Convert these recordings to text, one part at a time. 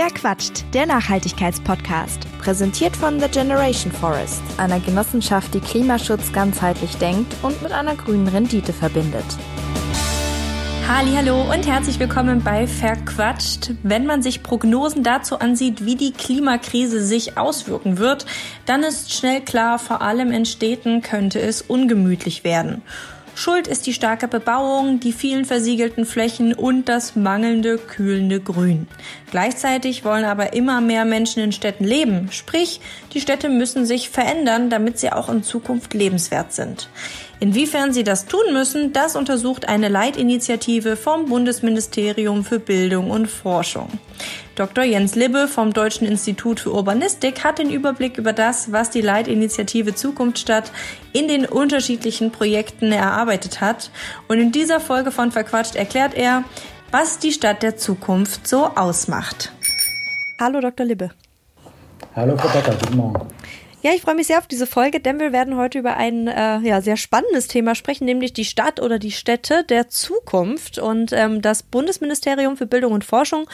Wer quatscht? Der Nachhaltigkeitspodcast. Präsentiert von The Generation Forest, einer Genossenschaft, die Klimaschutz ganzheitlich denkt und mit einer grünen Rendite verbindet. Hallo und herzlich willkommen bei Verquatscht. Wenn man sich Prognosen dazu ansieht, wie die Klimakrise sich auswirken wird, dann ist schnell klar, vor allem in Städten könnte es ungemütlich werden. Schuld ist die starke Bebauung, die vielen versiegelten Flächen und das mangelnde kühlende Grün. Gleichzeitig wollen aber immer mehr Menschen in Städten leben, sprich, die Städte müssen sich verändern, damit sie auch in Zukunft lebenswert sind. Inwiefern sie das tun müssen, das untersucht eine Leitinitiative vom Bundesministerium für Bildung und Forschung. Dr. Jens Libbe vom Deutschen Institut für Urbanistik hat den Überblick über das, was die Leitinitiative Zukunftsstadt in den unterschiedlichen Projekten erarbeitet hat. Und in dieser Folge von Verquatscht erklärt er, was die Stadt der Zukunft so ausmacht. Hallo Dr. Libbe. Hallo Frau Becker, guten Morgen. Ja, ich freue mich sehr auf diese Folge, denn wir werden heute über ein äh, ja, sehr spannendes Thema sprechen, nämlich die Stadt oder die Städte der Zukunft. Und ähm, das Bundesministerium für Bildung und Forschung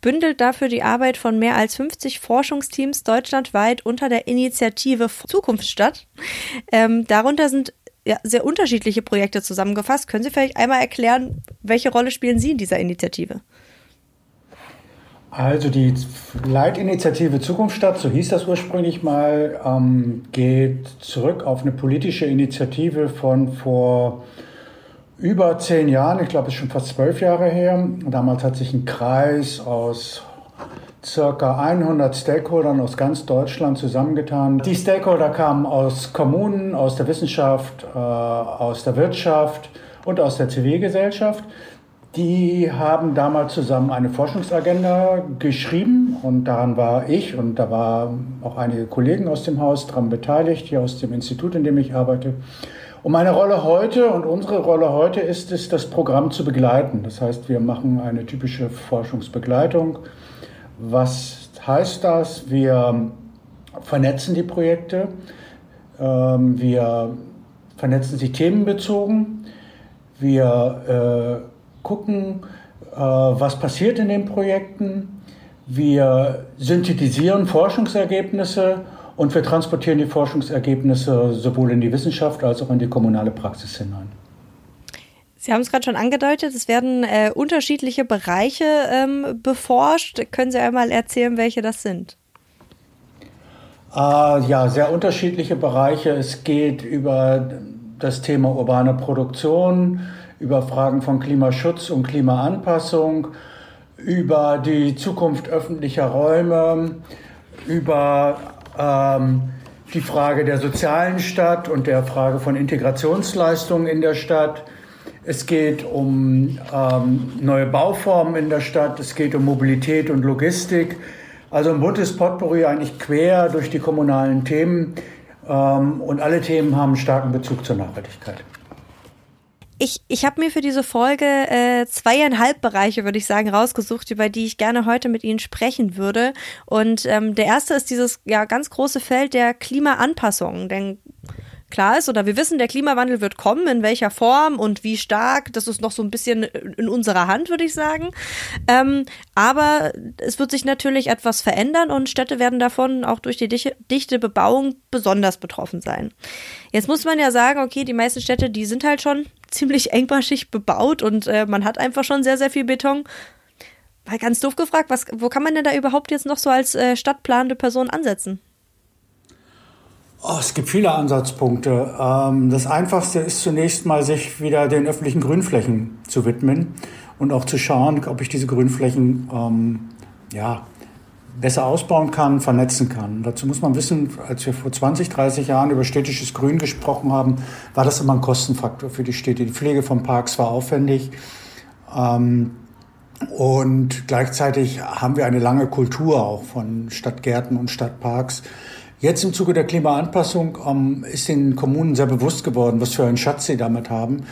bündelt dafür die Arbeit von mehr als 50 Forschungsteams deutschlandweit unter der Initiative Zukunftsstadt. Ähm, darunter sind ja, sehr unterschiedliche Projekte zusammengefasst. Können Sie vielleicht einmal erklären, welche Rolle spielen Sie in dieser Initiative? Also die Leitinitiative Zukunftsstadt, so hieß das ursprünglich mal, ähm, geht zurück auf eine politische Initiative von vor über zehn Jahren, ich glaube, es ist schon fast zwölf Jahre her. Damals hat sich ein Kreis aus circa 100 Stakeholdern aus ganz Deutschland zusammengetan. Die Stakeholder kamen aus Kommunen, aus der Wissenschaft, äh, aus der Wirtschaft und aus der Zivilgesellschaft. Die haben damals zusammen eine Forschungsagenda geschrieben und daran war ich und da waren auch einige Kollegen aus dem Haus daran beteiligt, hier aus dem Institut, in dem ich arbeite. Und meine Rolle heute und unsere Rolle heute ist es, das Programm zu begleiten. Das heißt, wir machen eine typische Forschungsbegleitung. Was heißt das? Wir vernetzen die Projekte, ähm, wir vernetzen sie themenbezogen, wir äh, gucken, äh, was passiert in den Projekten. Wir synthetisieren Forschungsergebnisse und wir transportieren die Forschungsergebnisse sowohl in die Wissenschaft als auch in die kommunale Praxis hinein. Sie haben es gerade schon angedeutet, es werden äh, unterschiedliche Bereiche ähm, beforscht. Können Sie einmal erzählen, welche das sind? Äh, ja, sehr unterschiedliche Bereiche. Es geht über das Thema urbane Produktion, über Fragen von Klimaschutz und Klimaanpassung, über die Zukunft öffentlicher Räume, über ähm, die Frage der sozialen Stadt und der Frage von Integrationsleistungen in der Stadt. Es geht um ähm, neue Bauformen in der Stadt, es geht um Mobilität und Logistik. Also ein buntes Potpourri eigentlich quer durch die kommunalen Themen. Ähm, und alle Themen haben starken Bezug zur Nachhaltigkeit. Ich, ich habe mir für diese Folge äh, zweieinhalb Bereiche, würde ich sagen, rausgesucht, über die ich gerne heute mit Ihnen sprechen würde. Und ähm, der erste ist dieses ja ganz große Feld der Klimaanpassung. Denn klar ist oder wir wissen, der Klimawandel wird kommen, in welcher Form und wie stark, das ist noch so ein bisschen in unserer Hand, würde ich sagen. Ähm, aber es wird sich natürlich etwas verändern und Städte werden davon auch durch die dichte Bebauung besonders betroffen sein. Jetzt muss man ja sagen, okay, die meisten Städte, die sind halt schon ziemlich engmaschig bebaut und äh, man hat einfach schon sehr, sehr viel Beton. Ganz doof gefragt, was, wo kann man denn da überhaupt jetzt noch so als äh, stadtplanende Person ansetzen? Oh, es gibt viele Ansatzpunkte. Ähm, das Einfachste ist zunächst mal, sich wieder den öffentlichen Grünflächen zu widmen und auch zu schauen, ob ich diese Grünflächen ähm, ja, besser ausbauen kann, vernetzen kann. Dazu muss man wissen, als wir vor 20, 30 Jahren über städtisches Grün gesprochen haben, war das immer ein Kostenfaktor für die Städte. Die Pflege von Parks war aufwendig. Ähm, und gleichzeitig haben wir eine lange Kultur auch von Stadtgärten und Stadtparks. Jetzt im Zuge der Klimaanpassung ähm, ist den Kommunen sehr bewusst geworden, was für einen Schatz sie damit haben.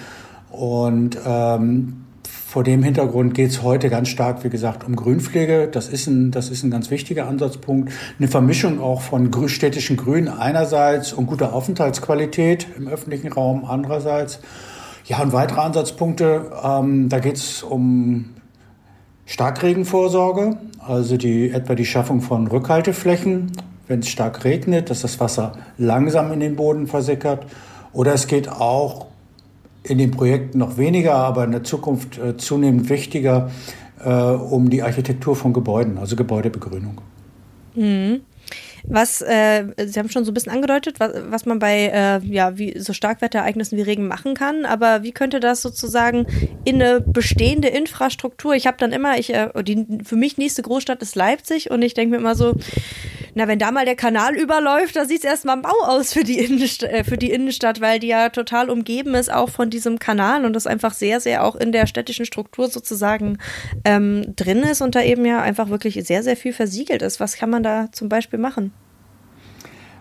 Und ähm, vor dem Hintergrund geht es heute ganz stark, wie gesagt, um Grünpflege. Das ist, ein, das ist ein ganz wichtiger Ansatzpunkt. Eine Vermischung auch von städtischen Grün einerseits und guter Aufenthaltsqualität im öffentlichen Raum andererseits. Ja, und weitere Ansatzpunkte, ähm, da geht es um Starkregenvorsorge, also die, etwa die Schaffung von Rückhalteflächen, wenn es stark regnet, dass das Wasser langsam in den Boden versickert. Oder es geht auch in den Projekten noch weniger, aber in der Zukunft äh, zunehmend wichtiger äh, um die Architektur von Gebäuden, also Gebäudebegrünung. Mhm. Was, äh, Sie haben schon so ein bisschen angedeutet, was, was man bei äh, ja, wie, so Starkwetterereignissen wie Regen machen kann, aber wie könnte das sozusagen in eine bestehende Infrastruktur, ich habe dann immer, ich, äh, die für mich nächste Großstadt ist Leipzig und ich denke mir immer so, na, wenn da mal der Kanal überläuft, da sieht es erstmal mau aus für die, Innenst äh, für die Innenstadt, weil die ja total umgeben ist auch von diesem Kanal und das einfach sehr, sehr auch in der städtischen Struktur sozusagen ähm, drin ist und da eben ja einfach wirklich sehr, sehr viel versiegelt ist. Was kann man da zum Beispiel machen?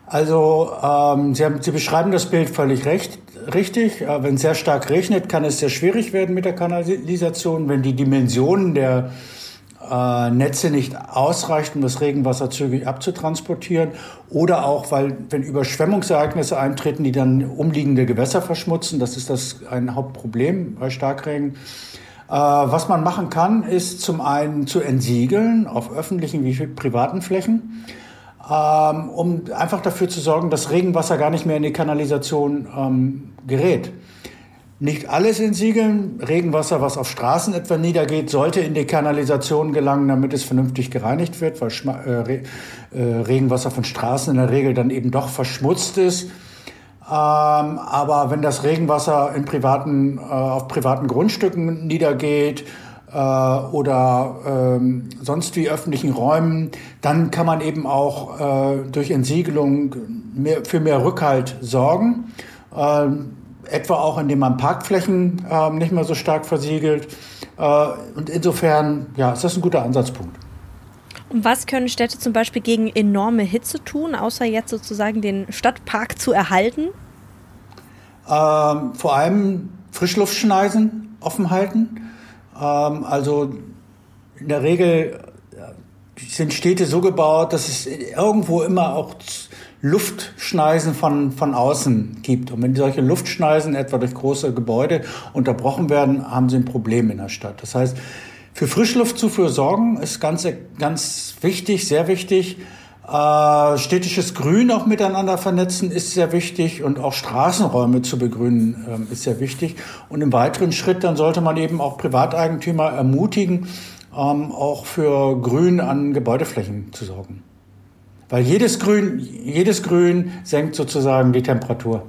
Also ähm, Sie, haben, Sie beschreiben das Bild völlig recht, richtig. Äh, wenn es sehr stark regnet, kann es sehr schwierig werden mit der Kanalisation. Wenn die Dimensionen der äh, Netze nicht ausreicht, um das Regenwasser zügig abzutransportieren. Oder auch, weil wenn Überschwemmungsereignisse eintreten, die dann umliegende Gewässer verschmutzen, das ist das ein Hauptproblem bei Starkregen. Äh, was man machen kann, ist zum einen zu entsiegeln auf öffentlichen wie privaten Flächen, ähm, um einfach dafür zu sorgen, dass Regenwasser gar nicht mehr in die Kanalisation ähm, gerät nicht alles entsiegeln. Regenwasser, was auf Straßen etwa niedergeht, sollte in die Kanalisation gelangen, damit es vernünftig gereinigt wird, weil Schma äh, Re äh, Regenwasser von Straßen in der Regel dann eben doch verschmutzt ist. Ähm, aber wenn das Regenwasser in privaten, äh, auf privaten Grundstücken niedergeht äh, oder ähm, sonst wie öffentlichen Räumen, dann kann man eben auch äh, durch Entsiegelung mehr, für mehr Rückhalt sorgen. Ähm, etwa auch indem man Parkflächen äh, nicht mehr so stark versiegelt. Äh, und insofern ja, ist das ein guter Ansatzpunkt. Und was können Städte zum Beispiel gegen enorme Hitze tun, außer jetzt sozusagen den Stadtpark zu erhalten? Ähm, vor allem Frischluftschneisen offen halten. Ähm, also in der Regel sind Städte so gebaut, dass es irgendwo immer auch Luftschneisen von, von außen gibt. Und wenn solche Luftschneisen etwa durch große Gebäude unterbrochen werden, haben sie ein Problem in der Stadt. Das heißt, für Frischluftzufuhr sorgen ist ganz, ganz wichtig, sehr wichtig. Äh, städtisches Grün auch miteinander vernetzen ist sehr wichtig und auch Straßenräume zu begrünen äh, ist sehr wichtig. Und im weiteren Schritt dann sollte man eben auch Privateigentümer ermutigen, ähm, auch für Grün an Gebäudeflächen zu sorgen. Weil jedes Grün, jedes Grün senkt sozusagen die Temperatur.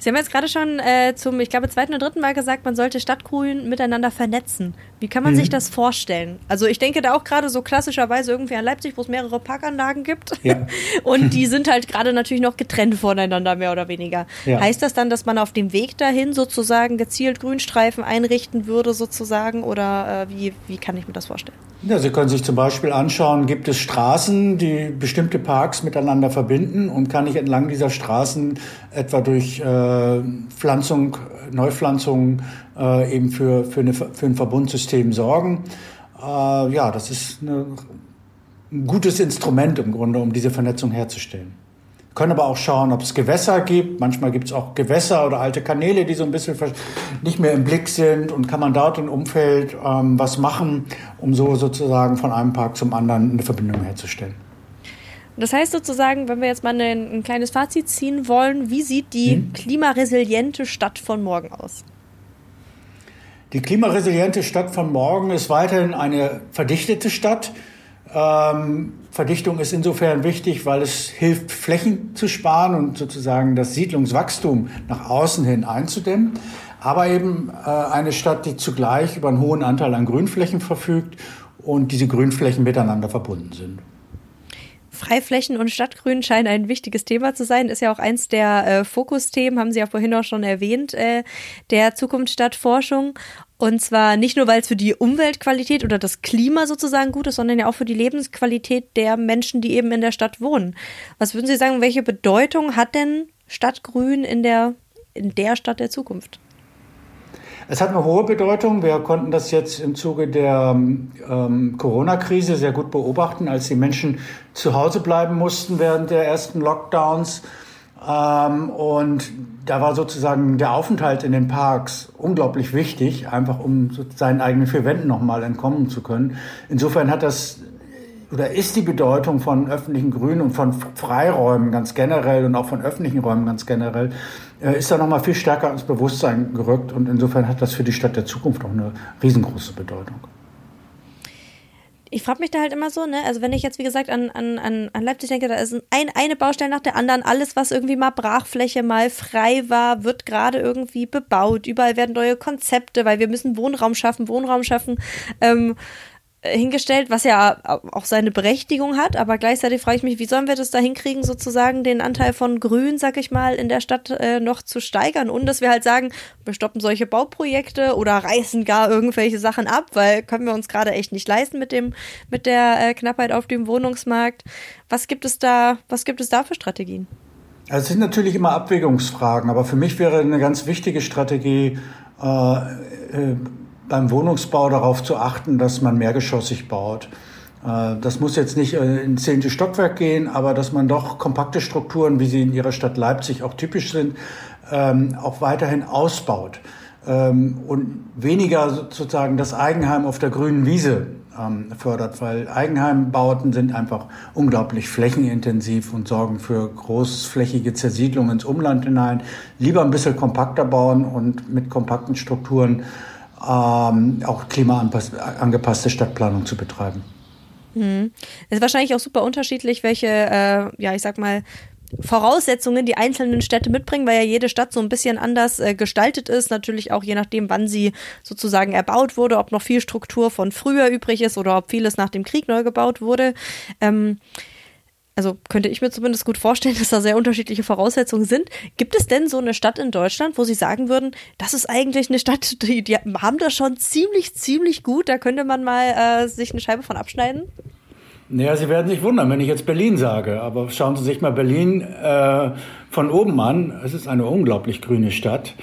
Sie haben jetzt gerade schon äh, zum, ich glaube, zweiten oder dritten Mal gesagt, man sollte Stadtgrün miteinander vernetzen. Wie kann man mhm. sich das vorstellen? Also ich denke da auch gerade so klassischerweise irgendwie an Leipzig, wo es mehrere Parkanlagen gibt. Ja. Und die sind halt gerade natürlich noch getrennt voneinander, mehr oder weniger. Ja. Heißt das dann, dass man auf dem Weg dahin sozusagen gezielt Grünstreifen einrichten würde, sozusagen? Oder äh, wie, wie kann ich mir das vorstellen? Ja, Sie können sich zum Beispiel anschauen, gibt es Straßen, die bestimmte Parks miteinander verbinden und kann ich entlang dieser Straßen etwa durch äh, Pflanzung, Neupflanzung äh, eben für, für, eine, für ein Verbundsystem sorgen. Äh, ja, das ist eine, ein gutes Instrument im Grunde, um diese Vernetzung herzustellen können aber auch schauen, ob es Gewässer gibt. Manchmal gibt es auch Gewässer oder alte Kanäle, die so ein bisschen nicht mehr im Blick sind. Und kann man dort im Umfeld ähm, was machen, um so sozusagen von einem Park zum anderen eine Verbindung herzustellen. Das heißt sozusagen, wenn wir jetzt mal ein, ein kleines Fazit ziehen wollen, wie sieht die hm? klimaresiliente Stadt von morgen aus? Die klimaresiliente Stadt von morgen ist weiterhin eine verdichtete Stadt ähm, Verdichtung ist insofern wichtig, weil es hilft, Flächen zu sparen und sozusagen das Siedlungswachstum nach außen hin einzudämmen. Aber eben äh, eine Stadt, die zugleich über einen hohen Anteil an Grünflächen verfügt und diese Grünflächen miteinander verbunden sind. Freiflächen und Stadtgrün scheinen ein wichtiges Thema zu sein. Ist ja auch eins der äh, Fokusthemen, haben Sie ja vorhin auch schon erwähnt, äh, der Zukunftsstadtforschung. Und zwar nicht nur, weil es für die Umweltqualität oder das Klima sozusagen gut ist, sondern ja auch für die Lebensqualität der Menschen, die eben in der Stadt wohnen. Was würden Sie sagen, welche Bedeutung hat denn Stadtgrün in der, in der Stadt der Zukunft? Es hat eine hohe Bedeutung. Wir konnten das jetzt im Zuge der ähm, Corona-Krise sehr gut beobachten, als die Menschen zu Hause bleiben mussten während der ersten Lockdowns. Ähm, und da war sozusagen der Aufenthalt in den Parks unglaublich wichtig, einfach um seinen eigenen vier Wänden nochmal entkommen zu können. Insofern hat das oder ist die Bedeutung von öffentlichen Grünen und von Freiräumen ganz generell und auch von öffentlichen Räumen ganz generell, ist da nochmal viel stärker ins Bewusstsein gerückt und insofern hat das für die Stadt der Zukunft auch eine riesengroße Bedeutung ich frage mich da halt immer so, ne? Also wenn ich jetzt, wie gesagt, an, an, an Leipzig denke, da ist ein, eine Baustelle nach der anderen. Alles, was irgendwie mal Brachfläche, mal frei war, wird gerade irgendwie bebaut. Überall werden neue Konzepte, weil wir müssen Wohnraum schaffen, Wohnraum schaffen. Ähm, hingestellt, was ja auch seine Berechtigung hat, aber gleichzeitig frage ich mich, wie sollen wir das da hinkriegen, sozusagen den Anteil von Grün, sag ich mal, in der Stadt äh, noch zu steigern und dass wir halt sagen, wir stoppen solche Bauprojekte oder reißen gar irgendwelche Sachen ab, weil können wir uns gerade echt nicht leisten mit dem mit der äh, Knappheit auf dem Wohnungsmarkt. Was gibt es da, was gibt es da für Strategien? Also es sind natürlich immer Abwägungsfragen, aber für mich wäre eine ganz wichtige Strategie äh, äh, beim Wohnungsbau darauf zu achten, dass man mehrgeschossig baut. Äh, das muss jetzt nicht äh, ins zehnte Stockwerk gehen, aber dass man doch kompakte Strukturen, wie sie in ihrer Stadt Leipzig auch typisch sind, ähm, auch weiterhin ausbaut ähm, und weniger sozusagen das Eigenheim auf der grünen Wiese ähm, fördert, weil Eigenheimbauten sind einfach unglaublich flächenintensiv und sorgen für großflächige Zersiedlung ins Umland hinein. Lieber ein bisschen kompakter bauen und mit kompakten Strukturen ähm, auch klimaangepasste Stadtplanung zu betreiben. Mhm. Es ist wahrscheinlich auch super unterschiedlich, welche, äh, ja, ich sag mal, Voraussetzungen die einzelnen Städte mitbringen, weil ja jede Stadt so ein bisschen anders äh, gestaltet ist. Natürlich auch je nachdem, wann sie sozusagen erbaut wurde, ob noch viel Struktur von früher übrig ist oder ob vieles nach dem Krieg neu gebaut wurde. Ähm, also könnte ich mir zumindest gut vorstellen, dass da sehr unterschiedliche Voraussetzungen sind. Gibt es denn so eine Stadt in Deutschland, wo Sie sagen würden, das ist eigentlich eine Stadt, die, die haben das schon ziemlich, ziemlich gut, da könnte man mal äh, sich eine Scheibe von abschneiden? Naja, Sie werden sich wundern, wenn ich jetzt Berlin sage, aber schauen Sie sich mal Berlin äh, von oben an. Es ist eine unglaublich grüne Stadt,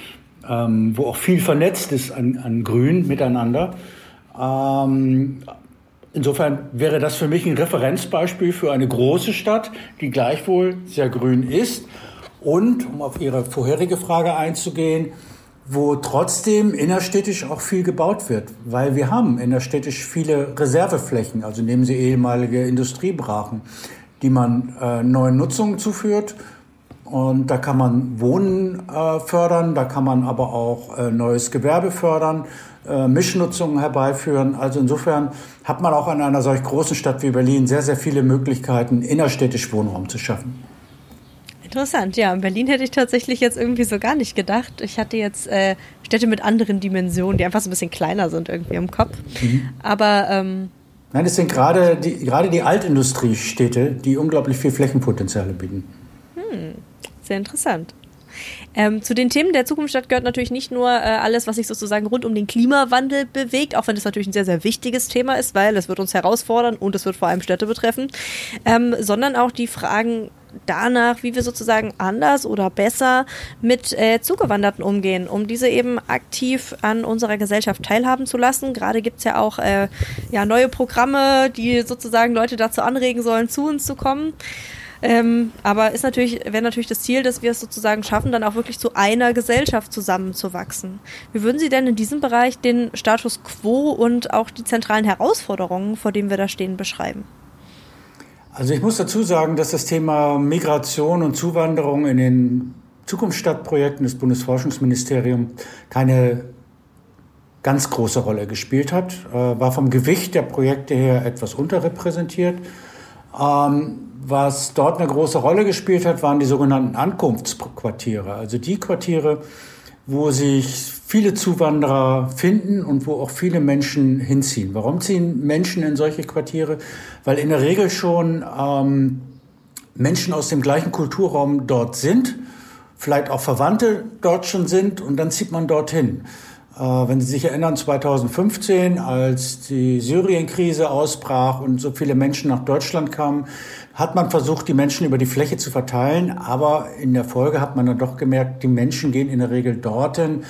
ähm, wo auch viel vernetzt ist an, an Grün miteinander. Ähm, Insofern wäre das für mich ein Referenzbeispiel für eine große Stadt, die gleichwohl sehr grün ist. Und, um auf Ihre vorherige Frage einzugehen, wo trotzdem innerstädtisch auch viel gebaut wird, weil wir haben innerstädtisch viele Reserveflächen, also nehmen Sie ehemalige Industriebrachen, die man äh, neuen Nutzungen zuführt. Und da kann man Wohnen äh, fördern, da kann man aber auch äh, neues Gewerbe fördern äh, Mischnutzungen herbeiführen. Also insofern hat man auch in einer solch großen Stadt wie Berlin sehr, sehr viele Möglichkeiten, innerstädtisch Wohnraum zu schaffen. Interessant, ja. In Berlin hätte ich tatsächlich jetzt irgendwie so gar nicht gedacht. Ich hatte jetzt äh, Städte mit anderen Dimensionen, die einfach so ein bisschen kleiner sind irgendwie im Kopf. Mhm. Aber ähm, Nein, es sind gerade die, gerade die Altindustriestädte, die unglaublich viel Flächenpotenziale bieten. Hm, sehr interessant. Ähm, zu den Themen der Zukunftsstadt gehört natürlich nicht nur äh, alles, was sich sozusagen rund um den Klimawandel bewegt, auch wenn das natürlich ein sehr, sehr wichtiges Thema ist, weil es wird uns herausfordern und es wird vor allem Städte betreffen, ähm, sondern auch die Fragen danach, wie wir sozusagen anders oder besser mit äh, Zugewanderten umgehen, um diese eben aktiv an unserer Gesellschaft teilhaben zu lassen. Gerade gibt es ja auch äh, ja, neue Programme, die sozusagen Leute dazu anregen sollen, zu uns zu kommen. Ähm, aber ist natürlich, wäre natürlich das Ziel, dass wir es sozusagen schaffen, dann auch wirklich zu einer Gesellschaft zusammenzuwachsen. Wie würden Sie denn in diesem Bereich den Status quo und auch die zentralen Herausforderungen, vor denen wir da stehen, beschreiben? Also ich muss dazu sagen, dass das Thema Migration und Zuwanderung in den Zukunftsstadtprojekten des Bundesforschungsministeriums keine ganz große Rolle gespielt hat, äh, war vom Gewicht der Projekte her etwas unterrepräsentiert. Ähm, was dort eine große Rolle gespielt hat, waren die sogenannten Ankunftsquartiere, also die Quartiere, wo sich viele Zuwanderer finden und wo auch viele Menschen hinziehen. Warum ziehen Menschen in solche Quartiere? Weil in der Regel schon ähm, Menschen aus dem gleichen Kulturraum dort sind, vielleicht auch Verwandte dort schon sind und dann zieht man dorthin. Äh, wenn Sie sich erinnern, 2015, als die Syrien-Krise ausbrach und so viele Menschen nach Deutschland kamen, hat man versucht, die Menschen über die Fläche zu verteilen, aber in der Folge hat man dann doch gemerkt, die Menschen gehen in der Regel dorthin,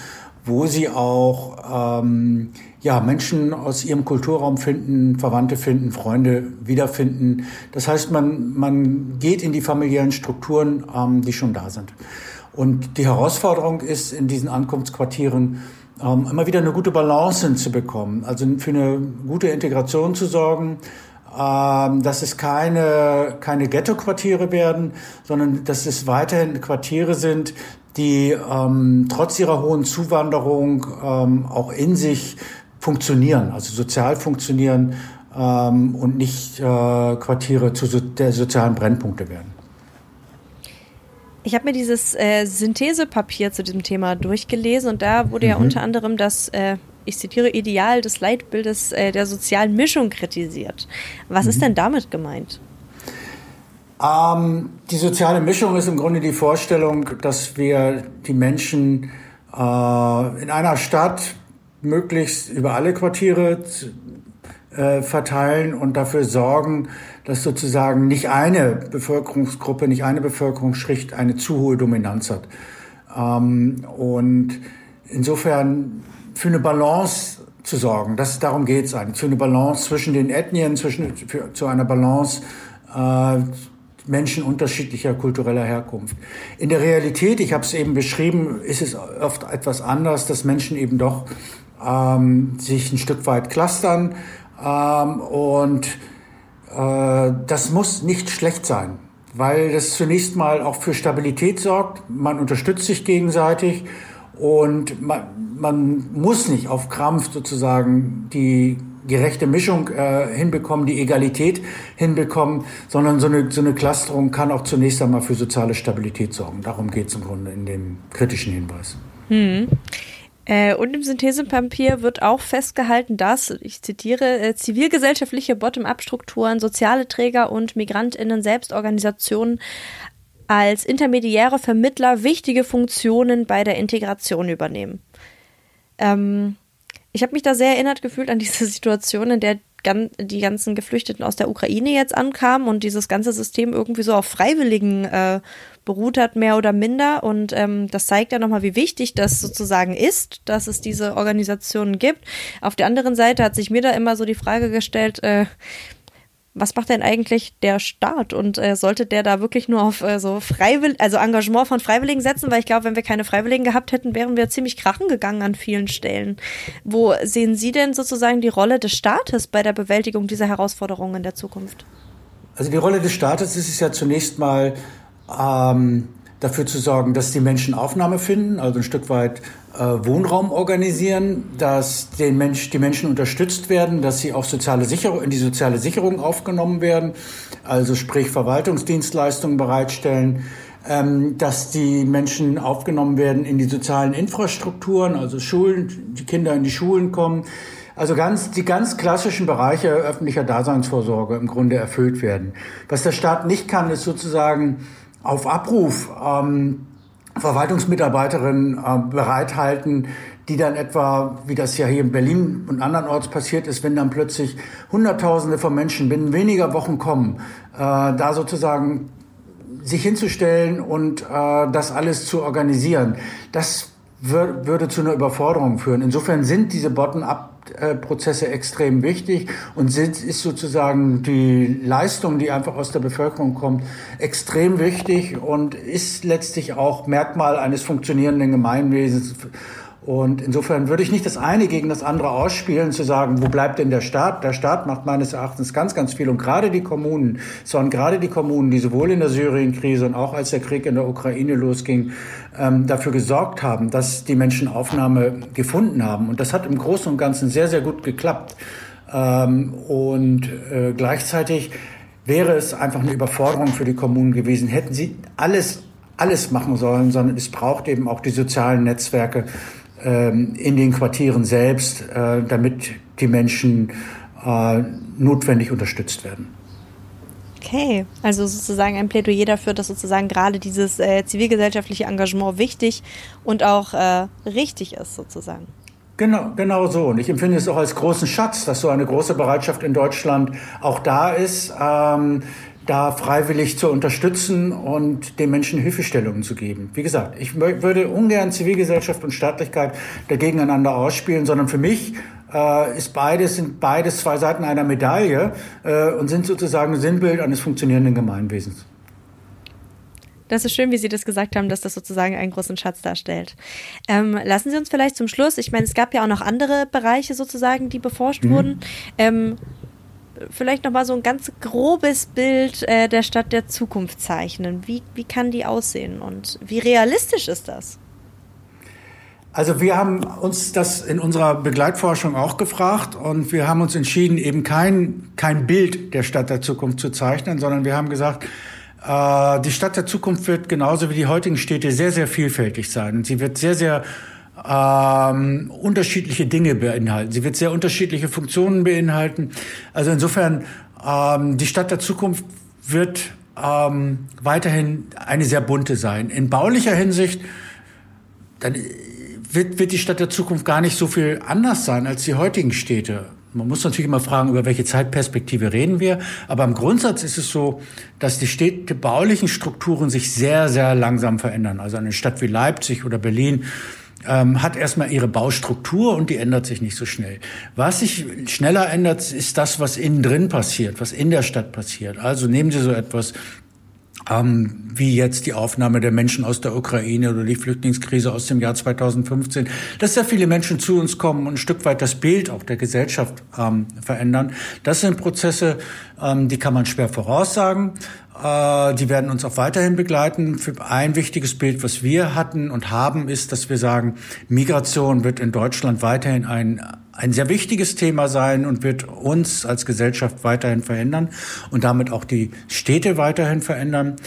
wo sie auch ähm, ja, Menschen aus ihrem Kulturraum finden, Verwandte finden, Freunde wiederfinden. Das heißt, man, man geht in die familiären Strukturen, ähm, die schon da sind. Und die Herausforderung ist in diesen Ankunftsquartieren, ähm, immer wieder eine gute Balance hinzubekommen, also für eine gute Integration zu sorgen, ähm, dass es keine, keine Ghetto-Quartiere werden, sondern dass es weiterhin Quartiere sind, die ähm, trotz ihrer hohen Zuwanderung ähm, auch in sich funktionieren, also sozial funktionieren ähm, und nicht äh, Quartiere zu so, der sozialen Brennpunkte werden. Ich habe mir dieses äh, Synthesepapier zu diesem Thema durchgelesen und da wurde mhm. ja unter anderem das, äh, ich zitiere, Ideal des Leitbildes äh, der sozialen Mischung kritisiert. Was mhm. ist denn damit gemeint? Ähm, die soziale Mischung ist im Grunde die Vorstellung, dass wir die Menschen äh, in einer Stadt möglichst über alle Quartiere äh, verteilen und dafür sorgen, dass sozusagen nicht eine Bevölkerungsgruppe, nicht eine Bevölkerungsschicht eine zu hohe Dominanz hat. Ähm, und insofern für eine Balance zu sorgen, das, darum geht es eigentlich, für eine Balance zwischen den Ethnien, zwischen, für, zu einer Balance äh, Menschen unterschiedlicher kultureller Herkunft. In der Realität, ich habe es eben beschrieben, ist es oft etwas anders, dass Menschen eben doch ähm, sich ein Stück weit clustern ähm, und äh, das muss nicht schlecht sein, weil das zunächst mal auch für Stabilität sorgt. Man unterstützt sich gegenseitig und man, man muss nicht auf Krampf sozusagen die gerechte Mischung äh, hinbekommen, die Egalität hinbekommen, sondern so eine, so eine Clusterung kann auch zunächst einmal für soziale Stabilität sorgen. Darum geht es im Grunde in dem kritischen Hinweis. Hm. Äh, und im Synthesepapier wird auch festgehalten, dass, ich zitiere, äh, zivilgesellschaftliche Bottom-up-Strukturen, soziale Träger und MigrantInnen Selbstorganisationen als intermediäre Vermittler wichtige Funktionen bei der Integration übernehmen. Ähm, ich habe mich da sehr erinnert gefühlt an diese Situation, in der die ganzen Geflüchteten aus der Ukraine jetzt ankamen und dieses ganze System irgendwie so auf Freiwilligen äh, beruht hat, mehr oder minder. Und ähm, das zeigt ja nochmal, wie wichtig das sozusagen ist, dass es diese Organisationen gibt. Auf der anderen Seite hat sich mir da immer so die Frage gestellt, äh, was macht denn eigentlich der Staat und äh, sollte der da wirklich nur auf äh, so Freiwillig, also Engagement von Freiwilligen setzen? Weil ich glaube, wenn wir keine Freiwilligen gehabt hätten, wären wir ziemlich krachen gegangen an vielen Stellen. Wo sehen Sie denn sozusagen die Rolle des Staates bei der Bewältigung dieser Herausforderungen in der Zukunft? Also die Rolle des Staates ist es ja zunächst mal ähm, dafür zu sorgen, dass die Menschen Aufnahme finden, also ein Stück weit äh, Wohnraum organisieren, dass den Mensch, die Menschen unterstützt werden, dass sie auch soziale Sicherung, in die soziale Sicherung aufgenommen werden, also sprich Verwaltungsdienstleistungen bereitstellen, ähm, dass die Menschen aufgenommen werden in die sozialen Infrastrukturen, also Schulen, die Kinder in die Schulen kommen. Also ganz, die ganz klassischen Bereiche öffentlicher Daseinsvorsorge im Grunde erfüllt werden. Was der Staat nicht kann, ist sozusagen auf Abruf ähm, Verwaltungsmitarbeiterinnen äh, bereithalten, die dann etwa, wie das ja hier in Berlin und andernorts passiert ist, wenn dann plötzlich Hunderttausende von Menschen binnen weniger Wochen kommen, äh, da sozusagen sich hinzustellen und äh, das alles zu organisieren. Das würde zu einer Überforderung führen. Insofern sind diese Bottom-up-Prozesse extrem wichtig und sind, ist sozusagen die Leistung, die einfach aus der Bevölkerung kommt, extrem wichtig und ist letztlich auch Merkmal eines funktionierenden Gemeinwesens und insofern würde ich nicht das eine gegen das andere ausspielen, zu sagen, wo bleibt denn der Staat? Der Staat macht meines Erachtens ganz, ganz viel. Und gerade die Kommunen, sondern gerade die Kommunen, die sowohl in der Syrienkrise und auch als der Krieg in der Ukraine losging, ähm, dafür gesorgt haben, dass die Menschen Aufnahme gefunden haben. Und das hat im Großen und Ganzen sehr, sehr gut geklappt. Ähm, und äh, gleichzeitig wäre es einfach eine Überforderung für die Kommunen gewesen, hätten sie alles alles machen sollen, sondern es braucht eben auch die sozialen Netzwerke, in den Quartieren selbst, äh, damit die Menschen äh, notwendig unterstützt werden. Okay, also sozusagen ein Plädoyer dafür, dass sozusagen gerade dieses äh, zivilgesellschaftliche Engagement wichtig und auch äh, richtig ist, sozusagen. Genau, genau so. Und ich empfinde es auch als großen Schatz, dass so eine große Bereitschaft in Deutschland auch da ist, ähm, da freiwillig zu unterstützen und den Menschen Hilfestellungen zu geben. Wie gesagt, ich würde ungern Zivilgesellschaft und Staatlichkeit dagegen einander ausspielen, sondern für mich äh, ist beides, sind beides zwei Seiten einer Medaille äh, und sind sozusagen Sinnbild eines funktionierenden Gemeinwesens. Das ist schön, wie Sie das gesagt haben, dass das sozusagen einen großen Schatz darstellt. Ähm, lassen Sie uns vielleicht zum Schluss, ich meine, es gab ja auch noch andere Bereiche sozusagen, die beforscht mhm. wurden. Ähm, vielleicht noch mal so ein ganz grobes Bild äh, der Stadt der Zukunft zeichnen. Wie, wie kann die aussehen und wie realistisch ist das? Also wir haben uns das in unserer Begleitforschung auch gefragt und wir haben uns entschieden, eben kein, kein Bild der Stadt der Zukunft zu zeichnen, sondern wir haben gesagt, äh, die Stadt der Zukunft wird genauso wie die heutigen Städte sehr, sehr vielfältig sein. Sie wird sehr, sehr ähm, unterschiedliche Dinge beinhalten. Sie wird sehr unterschiedliche Funktionen beinhalten. Also insofern, ähm, die Stadt der Zukunft wird ähm, weiterhin eine sehr bunte sein. In baulicher Hinsicht, dann wird, wird die Stadt der Zukunft gar nicht so viel anders sein als die heutigen Städte. Man muss natürlich immer fragen, über welche Zeitperspektive reden wir. Aber im Grundsatz ist es so, dass die städtebaulichen Strukturen sich sehr, sehr langsam verändern. Also eine Stadt wie Leipzig oder Berlin ähm, hat erstmal ihre Baustruktur und die ändert sich nicht so schnell. Was sich schneller ändert, ist das, was innen drin passiert, was in der Stadt passiert. Also nehmen Sie so etwas ähm, wie jetzt die Aufnahme der Menschen aus der Ukraine oder die Flüchtlingskrise aus dem Jahr 2015, dass sehr viele Menschen zu uns kommen und ein Stück weit das Bild auch der Gesellschaft ähm, verändern. Das sind Prozesse, ähm, die kann man schwer voraussagen. Äh, die werden uns auch weiterhin begleiten. Ein wichtiges Bild, was wir hatten und haben, ist, dass wir sagen, Migration wird in Deutschland weiterhin ein ein sehr wichtiges Thema sein und wird uns als Gesellschaft weiterhin verändern und damit auch die Städte weiterhin verändern.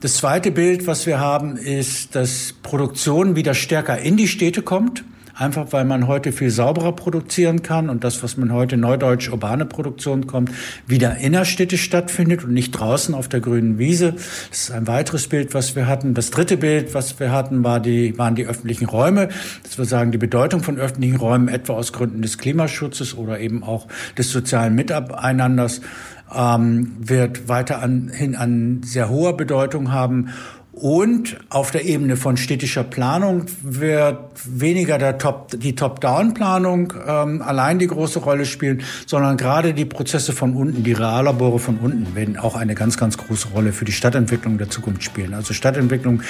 Das zweite Bild, was wir haben, ist, dass Produktion wieder stärker in die Städte kommt einfach weil man heute viel sauberer produzieren kann und das, was man heute neudeutsch urbane Produktion kommt, wieder innerstädtisch stattfindet und nicht draußen auf der grünen Wiese. Das ist ein weiteres Bild, was wir hatten. Das dritte Bild, was wir hatten, war die, waren die öffentlichen Räume. Das wir sagen, die Bedeutung von öffentlichen Räumen etwa aus Gründen des Klimaschutzes oder eben auch des sozialen Miteinanders ähm, wird weiterhin an sehr hoher Bedeutung haben. Und auf der Ebene von städtischer Planung wird weniger der Top, die Top-Down-Planung ähm, allein die große Rolle spielen, sondern gerade die Prozesse von unten, die Reallabore von unten, werden auch eine ganz, ganz große Rolle für die Stadtentwicklung der Zukunft spielen. Also Stadtentwicklung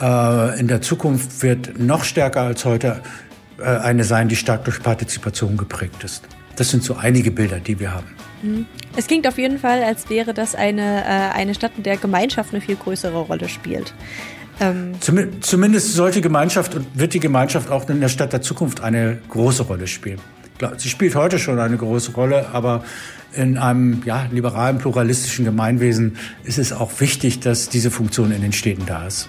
äh, in der Zukunft wird noch stärker als heute äh, eine sein, die stark durch Partizipation geprägt ist. Das sind so einige Bilder, die wir haben. Mhm. Es klingt auf jeden Fall, als wäre das eine, äh, eine Stadt, in der Gemeinschaft eine viel größere Rolle spielt. Ähm Zumindest sollte Gemeinschaft und wird die Gemeinschaft auch in der Stadt der Zukunft eine große Rolle spielen. Sie spielt heute schon eine große Rolle, aber in einem ja, liberalen, pluralistischen Gemeinwesen ist es auch wichtig, dass diese Funktion in den Städten da ist.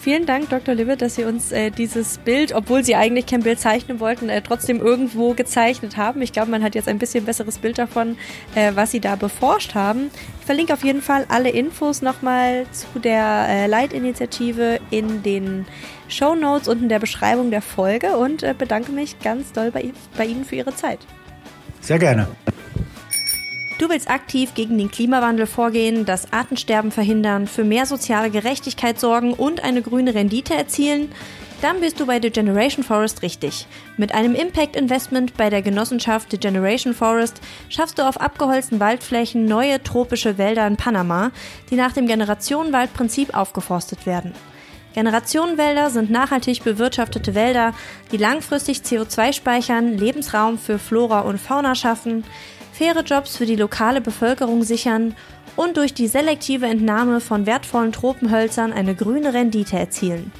Vielen Dank, Dr. Libbet, dass Sie uns äh, dieses Bild, obwohl Sie eigentlich kein Bild zeichnen wollten, äh, trotzdem irgendwo gezeichnet haben. Ich glaube, man hat jetzt ein bisschen besseres Bild davon, äh, was Sie da beforscht haben. Ich verlinke auf jeden Fall alle Infos nochmal zu der äh, Leitinitiative in den Show Notes und in der Beschreibung der Folge und äh, bedanke mich ganz doll bei, bei Ihnen für Ihre Zeit. Sehr gerne. Du willst aktiv gegen den Klimawandel vorgehen, das Artensterben verhindern, für mehr soziale Gerechtigkeit sorgen und eine grüne Rendite erzielen? Dann bist du bei The Generation Forest richtig. Mit einem Impact Investment bei der Genossenschaft The Generation Forest schaffst du auf abgeholzten Waldflächen neue tropische Wälder in Panama, die nach dem Generationenwaldprinzip aufgeforstet werden. Generationenwälder sind nachhaltig bewirtschaftete Wälder, die langfristig CO2 speichern, Lebensraum für Flora und Fauna schaffen, faire Jobs für die lokale Bevölkerung sichern und durch die selektive Entnahme von wertvollen Tropenhölzern eine grüne Rendite erzielen.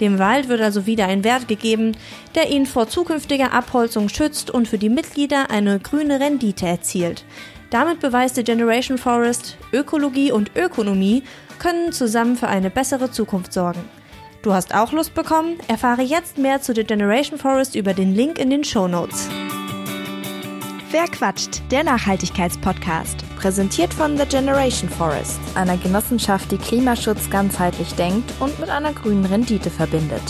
Dem Wald wird also wieder ein Wert gegeben, der ihn vor zukünftiger Abholzung schützt und für die Mitglieder eine grüne Rendite erzielt. Damit beweist die Generation Forest, Ökologie und Ökonomie können zusammen für eine bessere Zukunft sorgen. Du hast auch Lust bekommen? Erfahre jetzt mehr zu The Generation Forest über den Link in den Show Notes. Wer quatscht? Der Nachhaltigkeitspodcast. Präsentiert von The Generation Forest, einer Genossenschaft, die Klimaschutz ganzheitlich denkt und mit einer grünen Rendite verbindet.